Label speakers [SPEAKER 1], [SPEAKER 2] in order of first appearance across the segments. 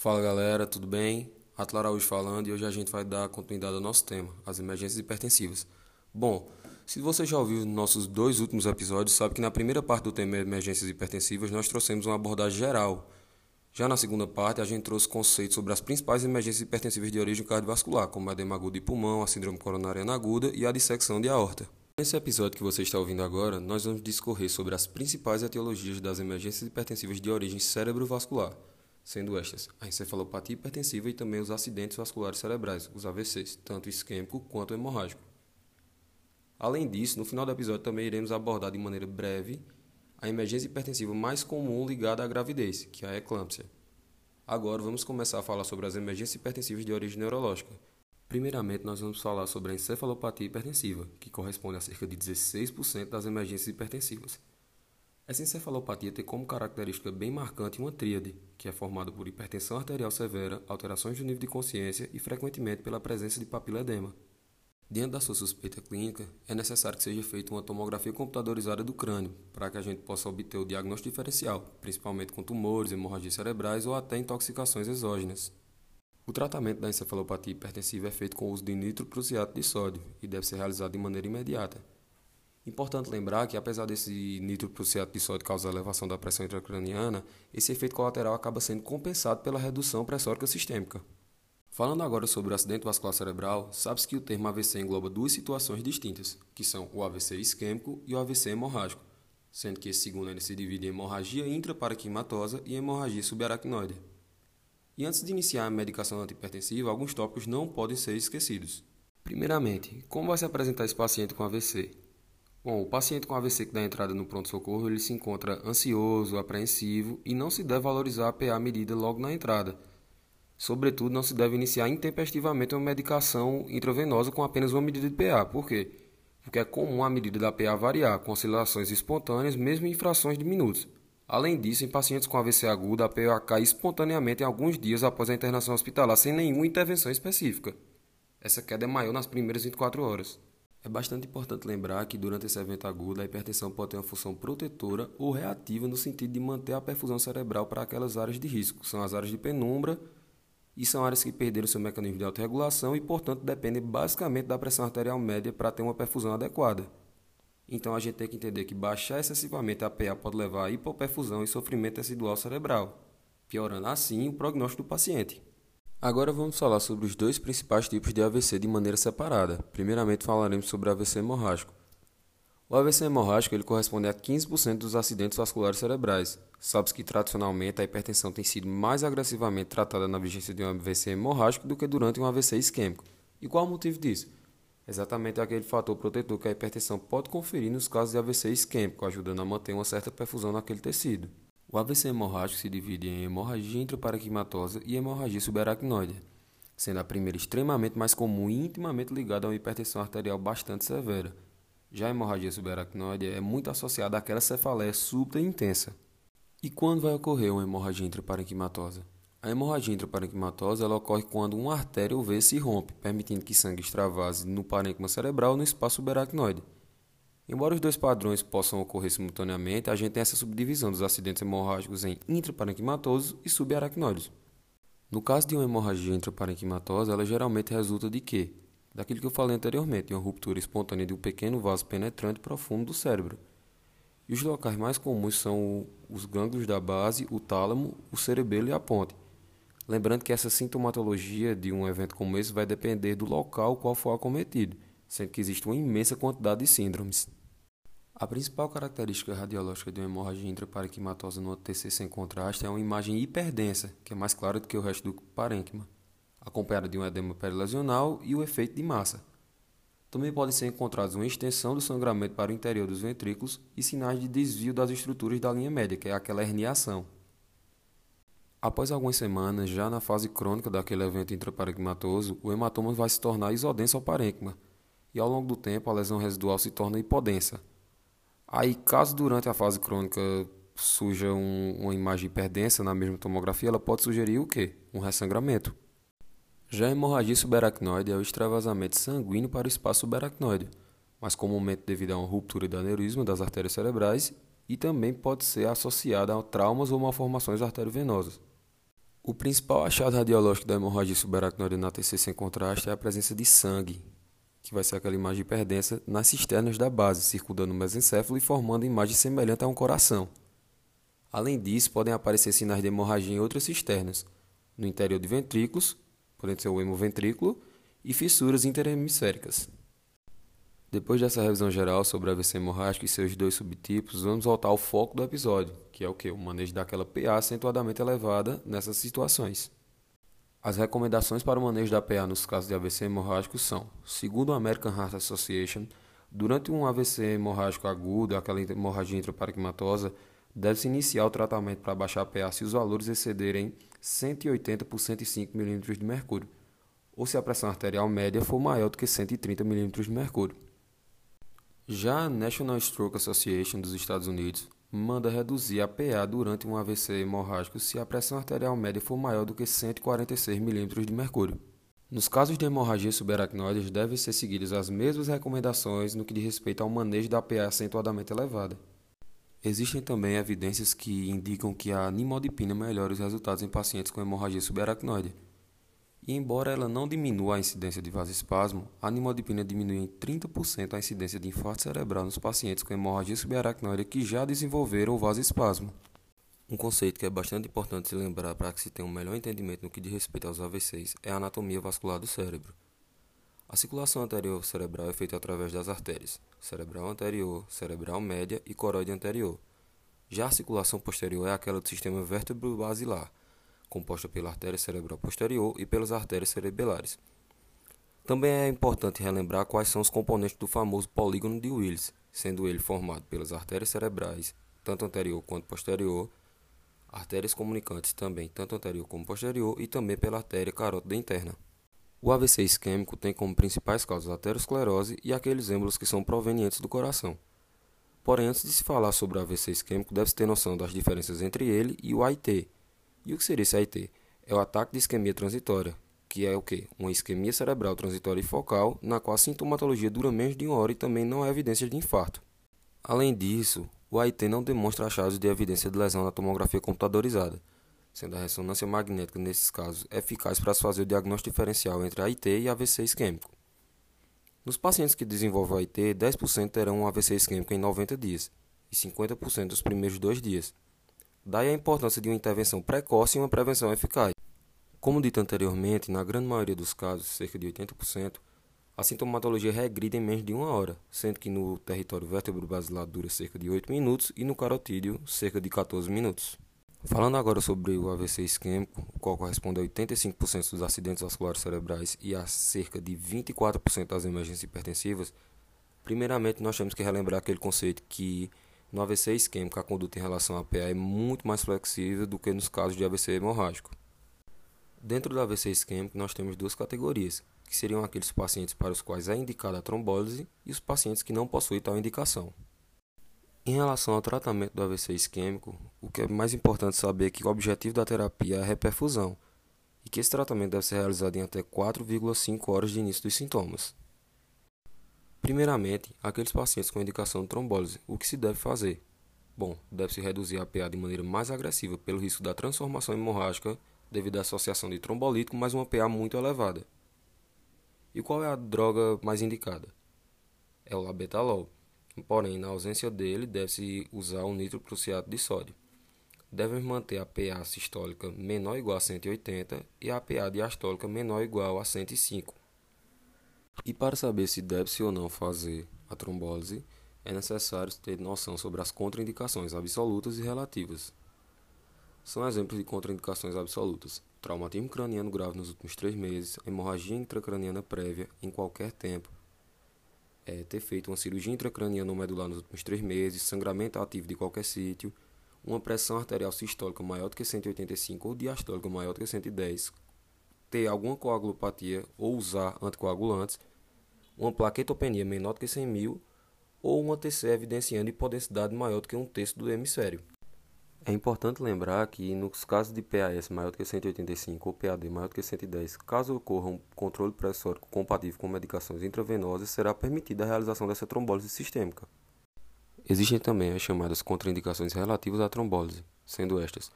[SPEAKER 1] Fala galera, tudo bem? Atla Araújo falando e hoje a gente vai dar continuidade ao nosso tema, as emergências hipertensivas. Bom, se você já ouviu nossos dois últimos episódios, sabe que na primeira parte do tema emergências hipertensivas nós trouxemos uma abordagem geral. Já na segunda parte, a gente trouxe conceitos sobre as principais emergências hipertensivas de origem cardiovascular, como a edema agudo de pulmão, a síndrome coronariana aguda e a dissecção de aorta. Nesse episódio que você está ouvindo agora, nós vamos discorrer sobre as principais etiologias das emergências hipertensivas de origem cerebrovascular sendo estas a encefalopatia hipertensiva e também os acidentes vasculares cerebrais, os AVCs, tanto isquêmico quanto hemorrágico. Além disso, no final do episódio também iremos abordar de maneira breve a emergência hipertensiva mais comum ligada à gravidez, que é a eclâmpsia. Agora vamos começar a falar sobre as emergências hipertensivas de origem neurológica. Primeiramente, nós vamos falar sobre a encefalopatia hipertensiva, que corresponde a cerca de 16% das emergências hipertensivas. Essa encefalopatia tem como característica bem marcante uma tríade, que é formada por hipertensão arterial severa, alterações do nível de consciência e frequentemente pela presença de papiledema. Diante da sua suspeita clínica, é necessário que seja feita uma tomografia computadorizada do crânio, para que a gente possa obter o diagnóstico diferencial, principalmente com tumores, hemorragias cerebrais ou até intoxicações exógenas. O tratamento da encefalopatia hipertensiva é feito com o uso de nitroprusiato de sódio e deve ser realizado de maneira imediata, Importante lembrar que, apesar desse nitroprusiato de sódio causar elevação da pressão intracraniana, esse efeito colateral acaba sendo compensado pela redução pressórica sistêmica. Falando agora sobre o acidente vascular cerebral, sabe-se que o termo AVC engloba duas situações distintas, que são o AVC isquêmico e o AVC hemorrágico, sendo que esse segundo se divide em hemorragia intraparenquimatosa e hemorragia subaracnoide. E antes de iniciar a medicação antihipertensiva, alguns tópicos não podem ser esquecidos. Primeiramente, como vai se apresentar esse paciente com AVC? Bom, o paciente com AVC que dá entrada no pronto-socorro, ele se encontra ansioso, apreensivo e não se deve valorizar a PA medida logo na entrada. Sobretudo, não se deve iniciar intempestivamente uma medicação intravenosa com apenas uma medida de PA. Por quê? Porque é comum a medida da PA variar, com oscilações espontâneas, mesmo em frações de minutos. Além disso, em pacientes com AVC agudo, a PA cai espontaneamente em alguns dias após a internação hospitalar, sem nenhuma intervenção específica. Essa queda é maior nas primeiras 24 horas. É bastante importante lembrar que durante esse evento agudo a hipertensão pode ter uma função protetora ou reativa no sentido de manter a perfusão cerebral para aquelas áreas de risco, são as áreas de penumbra e são áreas que perderam seu mecanismo de autorregulação e, portanto, dependem basicamente da pressão arterial média para ter uma perfusão adequada. Então a gente tem que entender que baixar excessivamente a PA pode levar a hipoperfusão e sofrimento residual cerebral, piorando assim o prognóstico do paciente. Agora vamos falar sobre os dois principais tipos de AVC de maneira separada. Primeiramente falaremos sobre AVC hemorrágico. O AVC hemorrágico ele corresponde a 15% dos acidentes vasculares cerebrais. Sabe-se que tradicionalmente a hipertensão tem sido mais agressivamente tratada na vigência de um AVC hemorrágico do que durante um AVC isquêmico. E qual o motivo disso? Exatamente aquele fator protetor que a hipertensão pode conferir nos casos de AVC isquêmico, ajudando a manter uma certa perfusão naquele tecido. O AVC hemorrágico se divide em hemorragia intraparenquimatosa e hemorragia subaracnoide, sendo a primeira extremamente mais comum e intimamente ligada a uma hipertensão arterial bastante severa. Já a hemorragia subaracnoide é muito associada àquela cefaleia súbita e intensa. E quando vai ocorrer uma hemorragia intraparenquimatosa? A hemorragia intraparenquimatosa ela ocorre quando uma artéria ou veia se rompe, permitindo que sangue extravase no parênquima cerebral no espaço subaracnoide. Embora os dois padrões possam ocorrer simultaneamente, a gente tem essa subdivisão dos acidentes hemorrágicos em intraparenquimatosos e subaracnoides. No caso de uma hemorragia intraparenquimatosa, ela geralmente resulta de quê? Daquilo que eu falei anteriormente, de uma ruptura espontânea de um pequeno vaso penetrante profundo do cérebro. E os locais mais comuns são os gânglios da base, o tálamo, o cerebelo e a ponte. Lembrando que essa sintomatologia de um evento como esse vai depender do local qual for acometido, sendo que existe uma imensa quantidade de síndromes. A principal característica radiológica de uma hemorragia intraparenquimatosa no TC sem contraste é uma imagem hiperdensa, que é mais clara do que o resto do parênquima, acompanhada de um edema perilesional e o efeito de massa. Também podem ser encontrados uma extensão do sangramento para o interior dos ventrículos e sinais de desvio das estruturas da linha média, que é aquela herniação. Após algumas semanas, já na fase crônica daquele evento intraparenquimatoso, o hematoma vai se tornar isodenso ao parênquima, e ao longo do tempo a lesão residual se torna hipodensa, Aí, caso durante a fase crônica surja um, uma imagem hiperdensa na mesma tomografia, ela pode sugerir o quê? Um ressangramento. Já a hemorragia subaracnoide é o extravasamento sanguíneo para o espaço subaracnoide, mas comumente devido a uma ruptura do aneurisma das artérias cerebrais e também pode ser associada a traumas ou malformações arteriovenosas. O principal achado radiológico da hemorragia subaracnoide na TC sem contraste é a presença de sangue, que vai ser aquela imagem hiperdensa nas cisternas da base, circundando o mesencéfalo e formando imagem semelhante a um coração. Além disso, podem aparecer sinais de hemorragia em outras cisternas, no interior de ventrículos, podendo ser o hemoventrículo, e fissuras interhemisféricas. Depois dessa revisão geral sobre a AVC hemorrágico e seus dois subtipos, vamos voltar ao foco do episódio, que é o que? O manejo daquela PA acentuadamente elevada nessas situações. As recomendações para o manejo da PA nos casos de AVC hemorrágico são, segundo a American Heart Association, durante um AVC hemorrágico agudo, aquela hemorragia intraparenquimatosa, deve-se iniciar o tratamento para baixar a PA se os valores excederem 180 por 105 mm de mercúrio, ou se a pressão arterial média for maior do que 130 mm de mercúrio. Já a National Stroke Association dos Estados Unidos manda reduzir a PA durante um AVC hemorrágico se a pressão arterial média for maior do que 146 mm de mercúrio. Nos casos de hemorragia subaracnoide, devem ser seguidas as mesmas recomendações no que diz respeito ao manejo da PA acentuadamente elevada. Existem também evidências que indicam que a nimodipina melhora os resultados em pacientes com hemorragia subaracnoide. E embora ela não diminua a incidência de vasoespasmo, a nimodipina diminui em 30% a incidência de infarto cerebral nos pacientes com hemorragia subaracnoide que já desenvolveram o vasoespasmo. Um conceito que é bastante importante se lembrar para que se tenha um melhor entendimento no que diz respeito aos AVCs é a anatomia vascular do cérebro. A circulação anterior cerebral é feita através das artérias cerebral anterior, cerebral média e coroide anterior. Já a circulação posterior é aquela do sistema vértebro-basilar, composta pela artéria cerebral posterior e pelas artérias cerebelares. Também é importante relembrar quais são os componentes do famoso polígono de Willis, sendo ele formado pelas artérias cerebrais, tanto anterior quanto posterior, artérias comunicantes também tanto anterior como posterior e também pela artéria carótida interna. O AVC isquêmico tem como principais causas a aterosclerose e aqueles êmbolos que são provenientes do coração. Porém, antes de se falar sobre o AVC isquêmico, deve-se ter noção das diferenças entre ele e o AIT, e o que seria esse AIT? É o ataque de isquemia transitória, que é o que? Uma isquemia cerebral transitória e focal, na qual a sintomatologia dura menos de uma hora e também não há evidência de infarto. Além disso, o AIT não demonstra achados de evidência de lesão na tomografia computadorizada, sendo a ressonância magnética nesses casos eficaz para se fazer o diagnóstico diferencial entre AIT e AVC isquêmico. Nos pacientes que desenvolvem AIT, 10% terão um AVC isquêmico em 90 dias e 50% nos primeiros dois dias. Daí a importância de uma intervenção precoce e uma prevenção eficaz. Como dito anteriormente, na grande maioria dos casos, cerca de 80%, a sintomatologia regride em menos de uma hora, sendo que no território vértebro-basilar dura cerca de 8 minutos e no carotídeo cerca de 14 minutos. Falando agora sobre o AVC isquêmico, o qual corresponde a 85% dos acidentes vasculares cerebrais e a cerca de 24% das emergências hipertensivas, primeiramente nós temos que relembrar aquele conceito que no AVC isquêmico, a conduta em relação à PA é muito mais flexível do que nos casos de AVC hemorrágico. Dentro do AVC isquêmico, nós temos duas categorias, que seriam aqueles pacientes para os quais é indicada a trombólise e os pacientes que não possuem tal indicação. Em relação ao tratamento do AVC isquêmico, o que é mais importante saber é que o objetivo da terapia é a reperfusão e que esse tratamento deve ser realizado em até 4,5 horas de início dos sintomas. Primeiramente, aqueles pacientes com indicação de trombólise, o que se deve fazer? Bom, deve-se reduzir a PA de maneira mais agressiva pelo risco da transformação hemorrágica devido à associação de trombolítico mais uma PA muito elevada. E qual é a droga mais indicada? É o labetalol. Porém, na ausência dele, deve-se usar o nitroprusiato de sódio. Devem manter a PA sistólica menor ou igual a 180 e a PA diastólica menor ou igual a 105. E para saber se deve-se ou não fazer a trombólise, é necessário ter noção sobre as contraindicações absolutas e relativas. São exemplos de contraindicações absolutas: traumatismo craniano grave nos últimos três meses, hemorragia intracraniana prévia em qualquer tempo, é, ter feito uma cirurgia intracraniana ou medular nos últimos três meses, sangramento ativo de qualquer sítio, uma pressão arterial sistólica maior do que 185 ou diastólica maior do que 110, ter alguma coagulopatia ou usar anticoagulantes, uma plaquetopenia menor do que 100 mil ou uma TC evidenciando hipodensidade maior do que um terço do hemisfério. É importante lembrar que nos casos de PAS maior do que 185 ou PAD maior do que 110, caso ocorra um controle pressórico compatível com medicações intravenosas, será permitida a realização dessa trombólise sistêmica. Existem também as chamadas contraindicações relativas à trombólise, sendo estas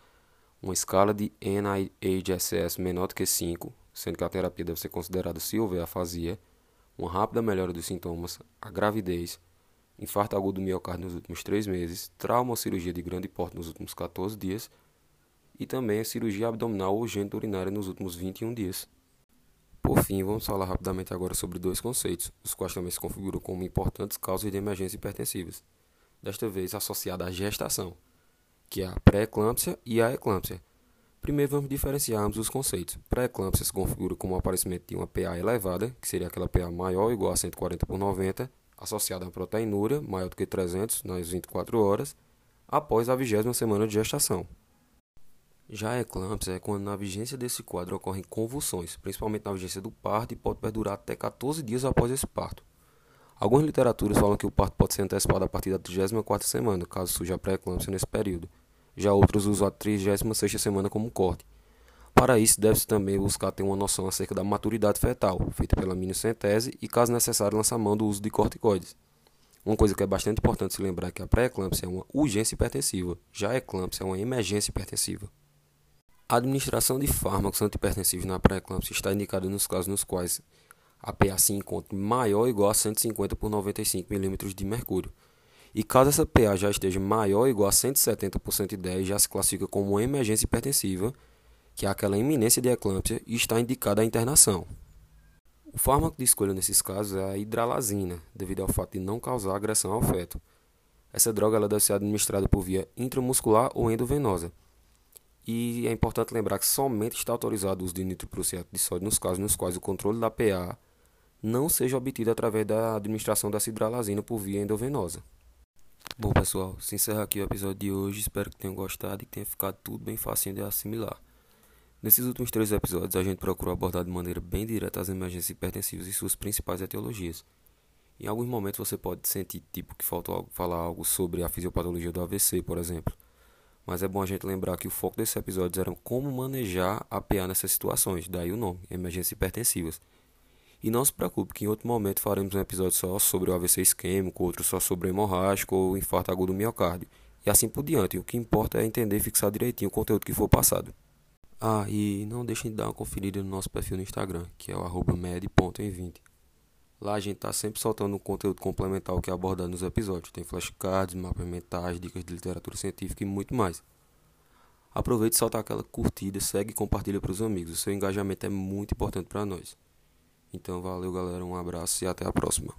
[SPEAKER 1] uma escala de NIHSS menor do que 5, sendo que a terapia deve ser considerada se houver afasia, uma rápida melhora dos sintomas, a gravidez, infarto agudo do miocárdio nos últimos 3 meses, trauma ou cirurgia de grande porte nos últimos 14 dias e também a cirurgia abdominal ou urinária nos últimos 21 dias. Por fim, vamos falar rapidamente agora sobre dois conceitos, os quais também se configuram como importantes causas de emergência hipertensivas, desta vez associada à gestação que é a pré-eclâmpsia e a eclâmpsia. Primeiro vamos diferenciar ambos os conceitos. Pré-eclâmpsia se configura como o aparecimento de uma PA elevada, que seria aquela PA maior ou igual a 140 por 90, associada a proteinúria maior do que 300 nas 24 horas, após a vigésima semana de gestação. Já a eclâmpsia é quando na vigência desse quadro ocorrem convulsões, principalmente na vigência do parto e pode perdurar até 14 dias após esse parto. Algumas literaturas falam que o parto pode ser antecipado a partir da 34ª semana, caso surja a pré-eclâmpsia nesse período. Já outros usam a 36ª semana como corte. Para isso, deve-se também buscar ter uma noção acerca da maturidade fetal, feita pela miniocentese, e, caso necessário, lançar mão do uso de corticoides. Uma coisa que é bastante importante se lembrar é que a pré-eclâmpsia é uma urgência hipertensiva, já a eclâmpsia é uma emergência hipertensiva. A administração de fármacos antihipertensivos na pré-eclâmpsia está indicada nos casos nos quais a PA se encontre maior ou igual a 150 por 95 mm de mercúrio, e caso essa PA já esteja maior ou igual a 170 por 110, já se classifica como uma emergência hipertensiva, que é aquela iminência de eclâmpsia e está indicada a internação. O fármaco de escolha nesses casos é a hidralazina, devido ao fato de não causar agressão ao feto. Essa droga ela deve ser administrada por via intramuscular ou endovenosa. E é importante lembrar que somente está autorizado o uso de nitroprusiato de sódio nos casos nos quais o controle da PA não seja obtido através da administração da hidralazina por via endovenosa. Bom, pessoal, se encerra aqui o episódio de hoje. Espero que tenham gostado e que tenha ficado tudo bem facinho de assimilar. Nesses últimos três episódios, a gente procurou abordar de maneira bem direta as emergências hipertensivas e suas principais etiologias. Em alguns momentos você pode sentir tipo que faltou falar algo sobre a fisiopatologia do AVC, por exemplo. Mas é bom a gente lembrar que o foco desses episódios era como manejar a PA nessas situações, daí o nome, emergências hipertensivas. E não se preocupe que em outro momento faremos um episódio só sobre o AVC isquêmico, outro só sobre o hemorrágico ou infarto agudo do miocárdio. E assim por diante. O que importa é entender e fixar direitinho o conteúdo que for passado. Ah, e não deixem de dar uma conferida no nosso perfil no Instagram, que é o med.em20. Lá a gente está sempre soltando um conteúdo complementar ao que é abordado nos episódios. Tem flashcards, mapas mentais, dicas de literatura científica e muito mais. Aproveite e solta aquela curtida, segue e compartilha para os amigos. O seu engajamento é muito importante para nós. Então valeu galera, um abraço e até a próxima.